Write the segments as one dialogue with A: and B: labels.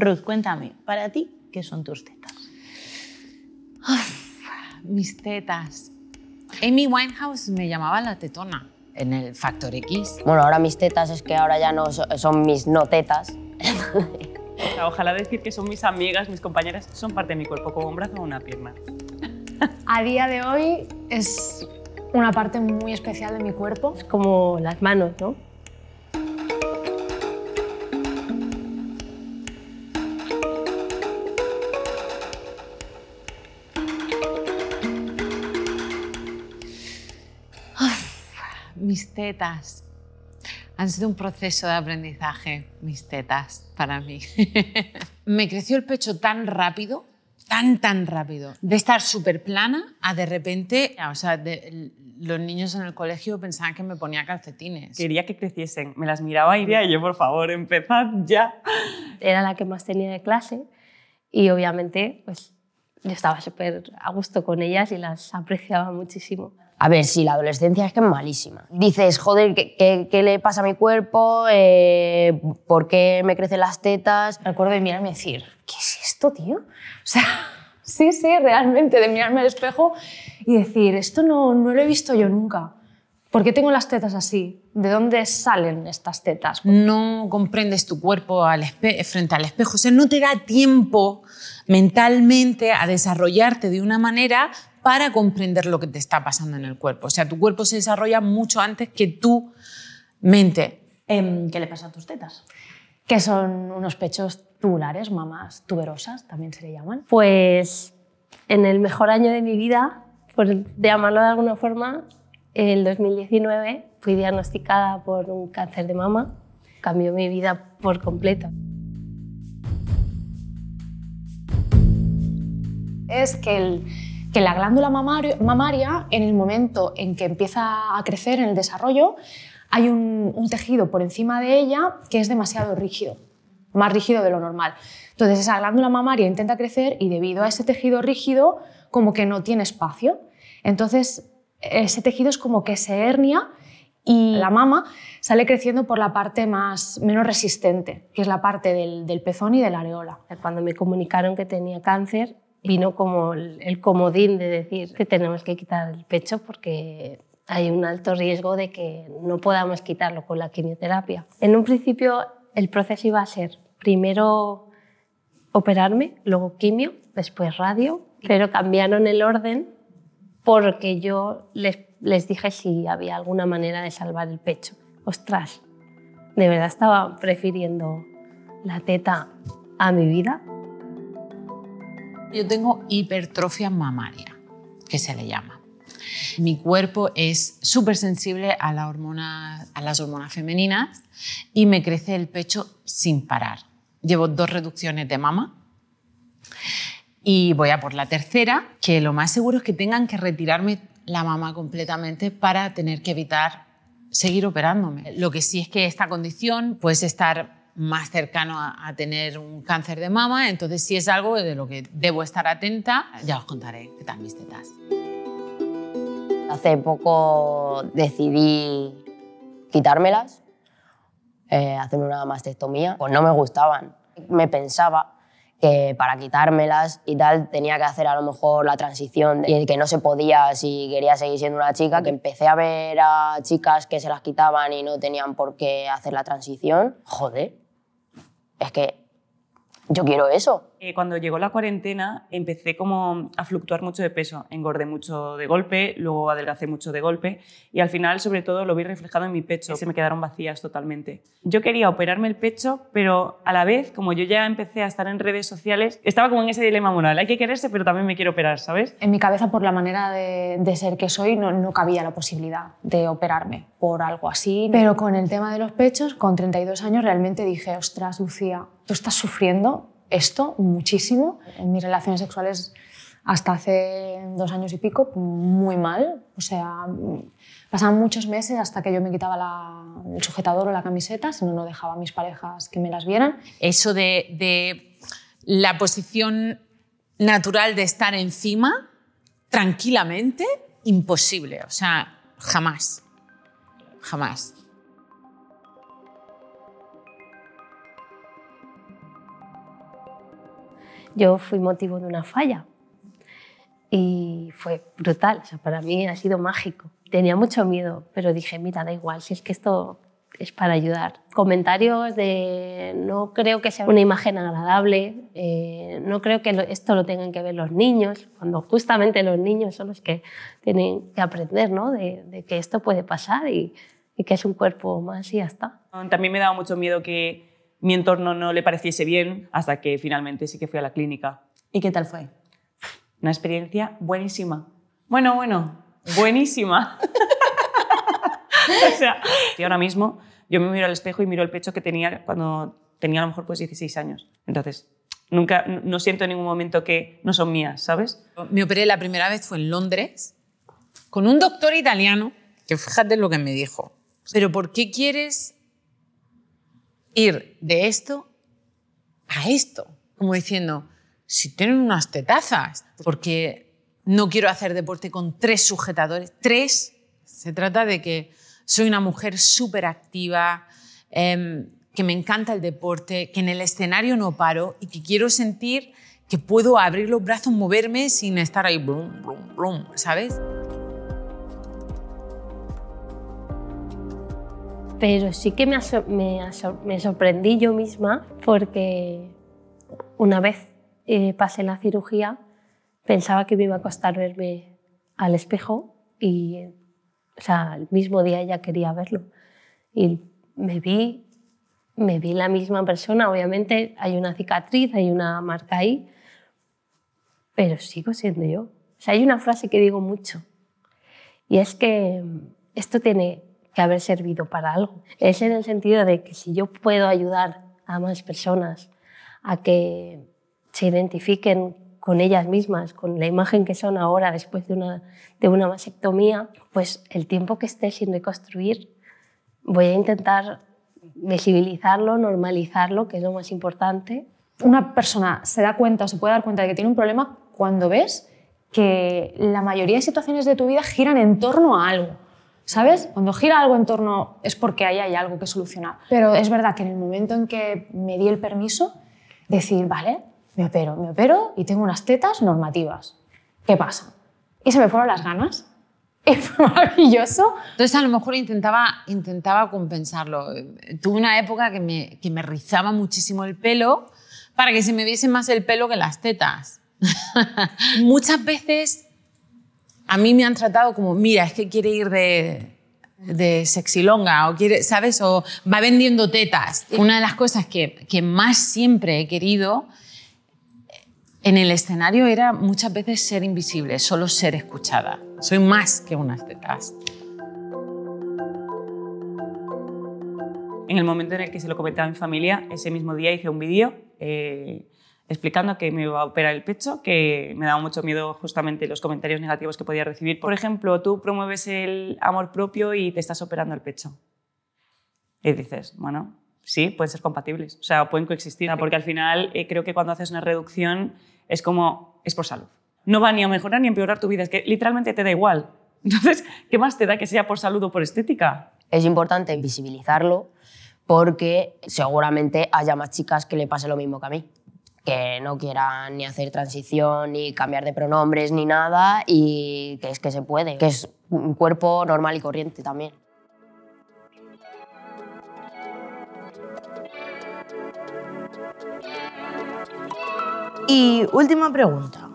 A: Ruth, cuéntame, para ti, ¿qué son tus tetas?
B: mis tetas. Amy Winehouse me llamaba la tetona en el Factor X.
C: Bueno, ahora mis tetas es que ahora ya no so- son mis no tetas.
D: O sea, ojalá decir que son mis amigas, mis compañeras, son parte de mi cuerpo, como un brazo o una pierna.
E: A día de hoy es una parte muy especial de mi cuerpo.
F: Es como las manos, ¿no?
B: Mis tetas. Han sido un proceso de aprendizaje, mis tetas, para mí. me creció el pecho tan rápido, tan, tan rápido, de estar súper plana a de repente, o sea, de- los niños en el colegio pensaban que me ponía calcetines.
D: Quería que creciesen, me las miraba y decía, yo, por favor, empezad ya.
F: Era la que más tenía de clase y obviamente pues yo estaba súper a gusto con ellas y las apreciaba muchísimo.
C: A ver, sí, la adolescencia es que es malísima. Dices, joder, ¿qué, le pasa a mi cuerpo? Eh, ¿Por qué me crecen las tetas?
E: Recuerdo de mirarme y decir, ¿qué es esto, tío? O sea, sí, sí, realmente, de mirarme al espejo y decir, esto no, no lo he visto yo nunca. ¿Por qué tengo las tetas así? ¿De dónde salen estas tetas?
B: no comprendes tu cuerpo al frente al espejo. O sea, no te da tiempo mentalmente a desarrollarte de una manera para comprender lo que te está pasando en el cuerpo. O sea, tu cuerpo se desarrolla mucho antes que tu mente.
A: Em, ¿Qué le pasa a tus tetas?
E: Que son unos pechos tubulares, mamas tuberosas, también se le llaman.
F: Pues en el mejor año de mi vida, por llamarlo de alguna forma, el 2019 fui diagnosticada por un cáncer de mama. Cambió mi vida por completo.
E: es que, la glándula mamaria, en el momento en que empieza a crecer en el desarrollo, hay un, un tejido por encima de ella que es demasiado rígido, más rígido de lo normal. Entonces esa glándula mamaria intenta crecer y debido a ese tejido rígido como que no tiene espacio. Entonces ese tejido es como que se hernia y la mama sale creciendo por la parte más, menos resistente, que es la parte del, del pezón y de la areola.
F: Cuando me comunicaron que tenía cáncer, vino como el, el comodín de decir que tenemos que quitar el pecho porque hay un alto riesgo de que no podamos quitarlo con la quimioterapia. En un principio el proceso iba a ser primero operarme, luego quimio, después radio, pero cambiaron el orden porque yo les, les dije si había alguna manera de salvar el pecho. Ostras, de verdad estaba prefiriendo la teta a mi vida.
B: Yo tengo hipertrofia mamaria, que se le llama. Mi cuerpo es súper sensible a, la hormona- a las hormonas femeninas y me crece el pecho sin parar. Llevo dos reducciones de mama y voy a por la tercera, que lo más seguro es que tengan que retirarme la mama completamente para tener que evitar seguir operándome. Lo que sí es que esta condición puede estar más cercano a, tener un cáncer de mama, entonces si es algo de lo que debo estar atenta, ya os contaré qué tal mis tetas.
C: Hace poco decidí quitármelas, eh, hacerme una mastectomía. Pues no me gustaban. Me pensaba que para quitármelas y tal tenía que hacer a lo mejor la transición y que no se podía si quería seguir siendo una chica, que empecé a ver a chicas que se las quitaban y no tenían por qué hacer la transición. Joder, es que yo quiero eso.
D: Eh, cuando llegó la cuarentena empecé como a fluctuar mucho de peso, engordé mucho de golpe, luego adelgacé mucho de golpe y al final sobre todo lo vi reflejado en mi pecho, se me quedaron vacías totalmente. Yo quería operarme el pecho, pero a la vez, como yo ya empecé a estar en redes sociales, estaba como en ese dilema moral, hay que quererse pero también me quiero operar, ¿sabes?
E: En mi cabeza, por la manera de, de ser que soy, no, no cabía la posibilidad de operarme por algo así. Pero con el tema de los pechos, con 32 años, realmente dije, ostras, Lucía, tú estás sufriendo esto muchísimo. En mis relaciones sexuales, hasta hace dos años y pico, muy mal. O sea, pasaban muchos meses hasta que yo me quitaba la- el sujetador o la camiseta, si no, no dejaba a mis parejas que me las vieran.
B: Eso de, de la posición natural de estar encima, tranquilamente, imposible. O sea, jamás. Jamás.
F: Yo fui motivo de una falla y fue brutal, o sea, para mí ha sido mágico. Tenía mucho miedo, pero dije, mira, da igual, si es que esto es para ayudar. Comentarios de no creo que sea una imagen agradable, eh, no creo que esto lo tengan que ver los niños, cuando justamente los niños son los que tienen que aprender ¿no? de, que esto puede pasar y, y que es un cuerpo más y ya está.
D: También me daba mucho miedo que mi entorno no le pareciese bien hasta que finalmente sí que fui a la clínica.
A: ¿Y qué tal fue?
D: Una experiencia buenísima. Bueno, bueno, buenísima. o sea, y ahora mismo yo me miro al espejo y miro el pecho que tenía cuando tenía a lo mejor pues 16 años. Entonces, nunca, no siento en ningún momento que no son mías, ¿sabes?
B: Me operé la primera vez fue en Londres con un doctor italiano que fíjate lo que me dijo. Pero ¿por qué quieres ir de esto a esto? Como diciendo, si tienen unas tetazas, porque no quiero hacer deporte con tres sujetadores. Tres, se trata de que soy una mujer súper activa, em, que me encanta el deporte, que en el escenario no paro y que quiero sentir que puedo abrir los brazos, moverme sin estar ahí, blum, blum, blum, ¿sabes?
F: Pero sí que me, me, me sorprendí yo misma porque una vez eh, pasé la cirugía pensaba que me iba a costar verme al espejo y o sea, el mismo día ya quería verlo. Y me vi, me vi la misma persona, obviamente hay una cicatriz, hay una marca ahí, pero sigo siendo yo. O sea, hay una frase que digo mucho y es que esto tiene que haber servido para algo. Es en el sentido de que si yo puedo ayudar a más personas a que se identifiquen con ellas mismas, con la imagen que son ahora después de una, de una mastectomía, pues el tiempo que esté sin reconstruir voy a intentar visibilizarlo, normalizarlo, que es lo más importante.
E: Una persona se da cuenta o se puede dar cuenta de que tiene un problema cuando ves que la mayoría de situaciones de tu vida giran en torno a algo. ¿Sabes? Cuando gira algo en torno es porque ahí hay algo que solucionar. Pero es verdad que en el momento en que me di el permiso, decir, vale, me opero, me opero y tengo unas tetas normativas. ¿Qué pasa? Y se me fueron las ganas. Y fue maravilloso.
B: Entonces a lo mejor intentaba, intentaba compensarlo. Tuve una época que me, que me rizaba muchísimo el pelo para que se me viese más el pelo que las tetas. Muchas veces a mí me han tratado como, mira, es que quiere ir de, de sexilonga o quiere, ¿sabes? O va vendiendo tetas. Una de las cosas que, que más siempre he querido en el escenario era muchas veces ser invisible, solo ser escuchada. Soy más que unas tetas.
D: En el momento en el que se lo comentaba a mi familia, ese mismo día hice un vídeo eh, explicando que me iba a operar el pecho, que me daba mucho miedo justamente los comentarios negativos que podía recibir. Por ejemplo, tú promueves el amor propio y te estás operando el pecho. Y dices, bueno, sí, pueden ser compatibles, o sea, pueden coexistir, porque al final eh, creo que cuando haces una reducción es como, es por salud. No va ni a mejorar ni a empeorar tu vida, es que literalmente te da igual. Entonces, ¿qué más te da que sea por salud o por estética?
C: Es importante visibilizarlo porque seguramente haya más chicas que le pase lo mismo que a mí que no quieran ni hacer transición, ni cambiar de pronombres, ni nada, y que es que se puede, que es un cuerpo normal y corriente también.
A: Y última pregunta.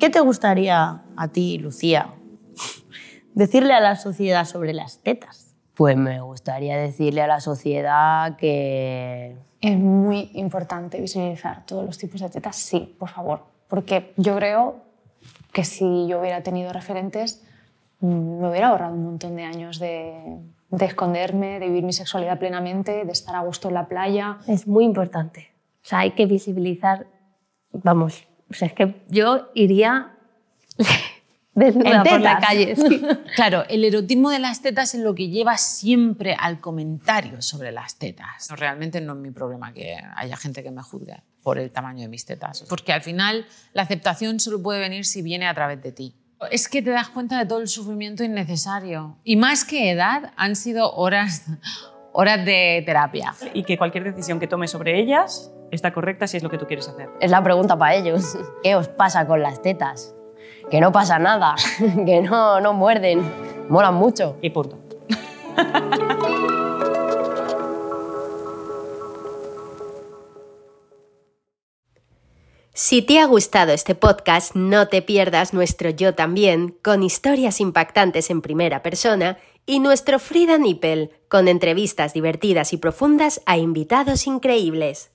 A: ¿Qué te gustaría a ti, Lucía, decirle a la sociedad sobre las tetas?
C: Pues me gustaría decirle a la sociedad que...
E: Es muy importante visibilizar todos los tipos de tetas, sí, por favor. Porque yo creo que si yo hubiera tenido referentes, mm, me hubiera ahorrado un montón de años de, de esconderme, de vivir mi sexualidad plenamente, de estar a gusto en la playa.
F: Es muy importante. O sea, hay que visibilizar vamos, o sea, es que yo iría desnuda por la calle.
B: Claro, el erotismo de las tetas es lo que lleva siempre al comentario sobre las tetas. realmente no es mi problema que haya gente que me juzgue por el tamaño de mis tetas, porque al final la aceptación solo puede venir si viene a través de ti. Es que te das cuenta de todo el sufrimiento innecesario. Y más que edad, han sido horas, horas de terapia.
D: Y que cualquier decisión que tomes sobre ellas está correcta si es lo que tú quieres hacer.
C: Es la pregunta para ellos. ¿Qué os pasa con las tetas? Que no pasa nada, que no, no muerden, molan mucho.
D: Y punto.
G: Si te ha gustado este podcast, no te pierdas nuestro Yo también, con historias impactantes en primera persona, y nuestro Frida Nippel, con entrevistas divertidas y profundas a invitados increíbles.